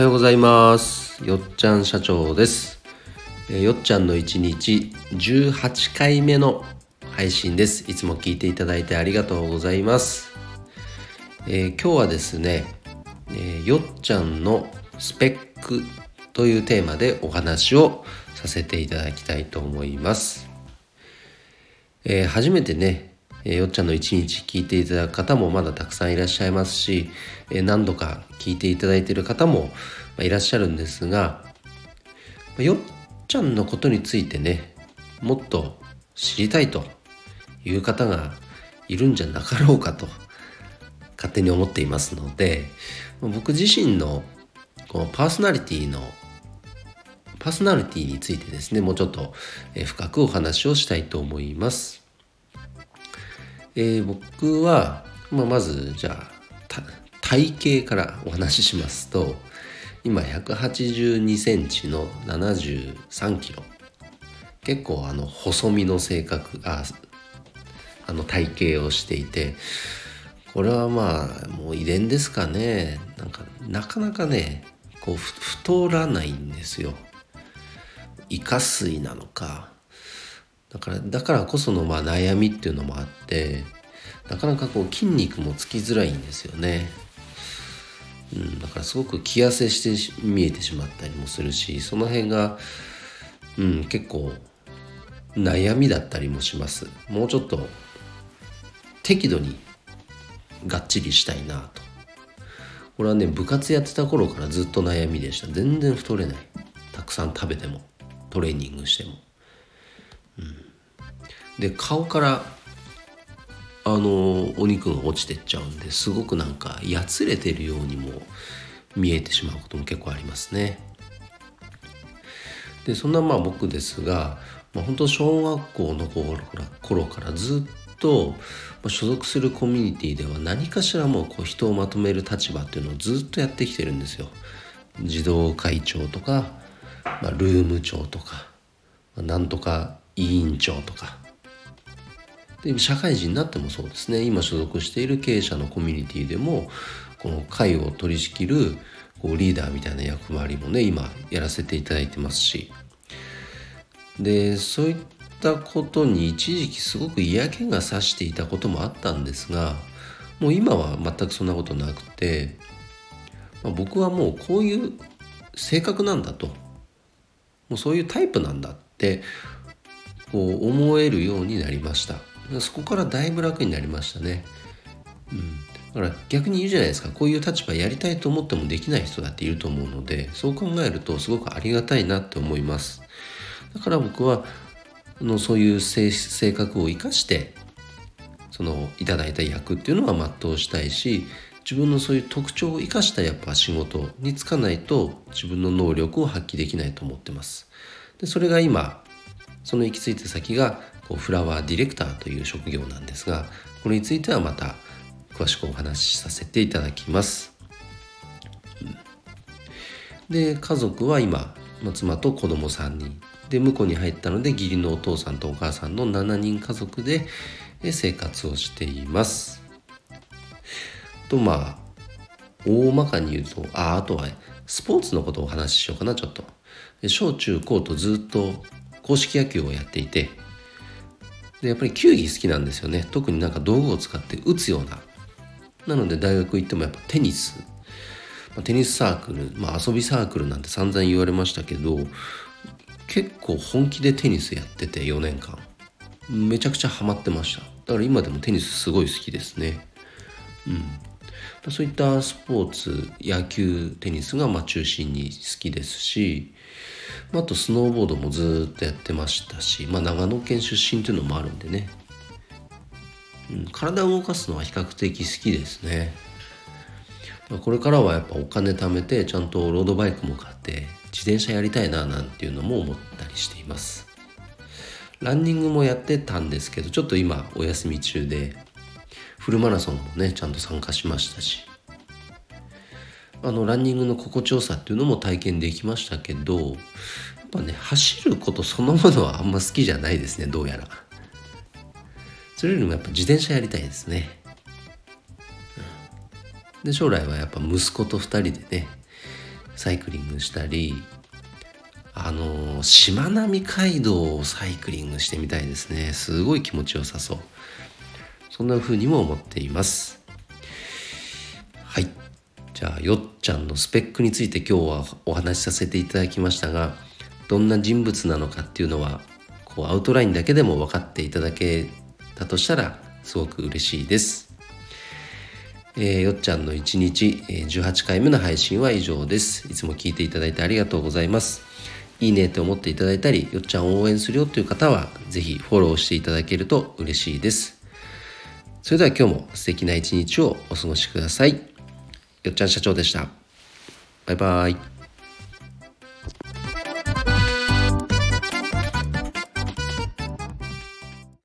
はようございます。よっちゃん社長です。よっちゃんの一日18回目の配信です。いつも聞いていただいてありがとうございます、えー、今日はですね、えー、よっちゃんのスペックというテーマでお話をさせていただきたいと思います、えー、初めてねえー、よっちゃんの一日聞いていただく方もまだたくさんいらっしゃいますし、えー、何度か聞いていただいている方もいらっしゃるんですが、よっちゃんのことについてね、もっと知りたいという方がいるんじゃなかろうかと勝手に思っていますので、僕自身のこのパーソナリティのパーソナリティについてですね、もうちょっと深くお話をしたいと思います。えー、僕は、まあ、まずじゃあ体型からお話ししますと今182センチの73キロ。結構あの細身の性格ああの体型をしていてこれはまあもう遺伝ですかね。なんかなかなかねこう太らないんですよ。イカ水なのかだからだからこそのまあ悩みっていうのもあってなかなかこう筋肉もつきづらいんですよね。うん、だからすごく気痩せして見えてしまったりもするしその辺が、うん、結構悩みだったりもします。もうちょっと適度にがっちりしたいなと。これはね部活やってた頃からずっと悩みでした。全然太れない。たくさん食べてもトレーニングしても。で顔からあのお肉が落ちてっちゃうんですごくなんかやつれてるようにも見えてしまうことも結構ありますね。でそんなまあ僕ですが、まあ、本当小学校の頃から頃からずっと所属するコミュニティでは何かしらもうこう人をまとめる立場っていうのをずっとやってきてるんですよ。児童会長とか、まあ、ルーム長とか、まあ、なんとか委員長とか。で社会人になってもそうですね。今所属している経営者のコミュニティでもこの会を取り仕切るこうリーダーみたいな役割もね今やらせていただいてますし。でそういったことに一時期すごく嫌気がさしていたこともあったんですがもう今は全くそんなことなくて、まあ、僕はもうこういう性格なんだと。もうそういうタイプなんだってこう思えるようになりました。そこからだいぶ楽になりましたね。うん。だから逆に言うじゃないですか。こういう立場やりたいと思ってもできない人だっていると思うのでそう考えるとすごくありがたいなって思います。だから僕はあのそういう性性格を生かしてそのいただいた役っていうのは全うしたいし自分のそういう特徴を生かしたやっぱ仕事に就かないと自分の能力を発揮できないと思ってます。でそれが今その行き着いた先がこうフラワーディレクターという職業なんですがこれについてはまた詳しくお話しさせていただきます。で家族は今妻と子供3人で婿に入ったので義理のお父さんとお母さんの7人家族で生活をしています。とまあ大まかに言うとああとはスポーツのことをお話ししようかなちょっと。小中高とずっと公式野球をやっていてでやっぱり球技好きなんですよね。特になんか道具を使って打つような。なので大学行ってもやっぱテニス、ま、テニスサークル、まあ、遊びサークルなんて散々言われましたけど結構本気でテニスやってて4年間。めちゃくちゃハマってました。だから今でもテニスすごい好きですね。うん。そういったスポーツ野球テニスがまあ中心に好きですしあとスノーボードもずっとやってましたし、まあ、長野県出身っていうのもあるんでね、うん、体を動かすのは比較的好きですね。これからはやっぱお金貯めてちゃんとロードバイクも買って自転車やりたいななんていうのも思ったりしています。ランニングもやってたんですけどちょっと今お休み中でフルマラソンもねちゃんと参加しましたし。あのランニングの心地よさっていうのも体験できましたけどやっぱね走ることそのものはあんま好きじゃないですねどうやら。それよりもやっぱ自転車やりたいですね、で将来はやっぱ息子と2人でねサイクリングしたりあのしまなみ海道をサイクリングしてみたいですね。すごい気持ちよさそう。そんな風にも思っています。じゃあよっちゃんのスペックについて今日はお話しさせていただきましたがどんな人物なのかっていうのはこうアウトラインだけでも分かっていただけたとしたらすごく嬉しいです。えー、よっちゃんの1日、え、18回目の配信は以上です。いつも聞いていただいてありがとうございます。いいねって思っていただいたり、よっちゃんを応援するよという方は、ぜひフォローしていただけると嬉しいです。それでは今日も素敵な一日をお過ごしください。よっちゃん社長でした。バイバイ。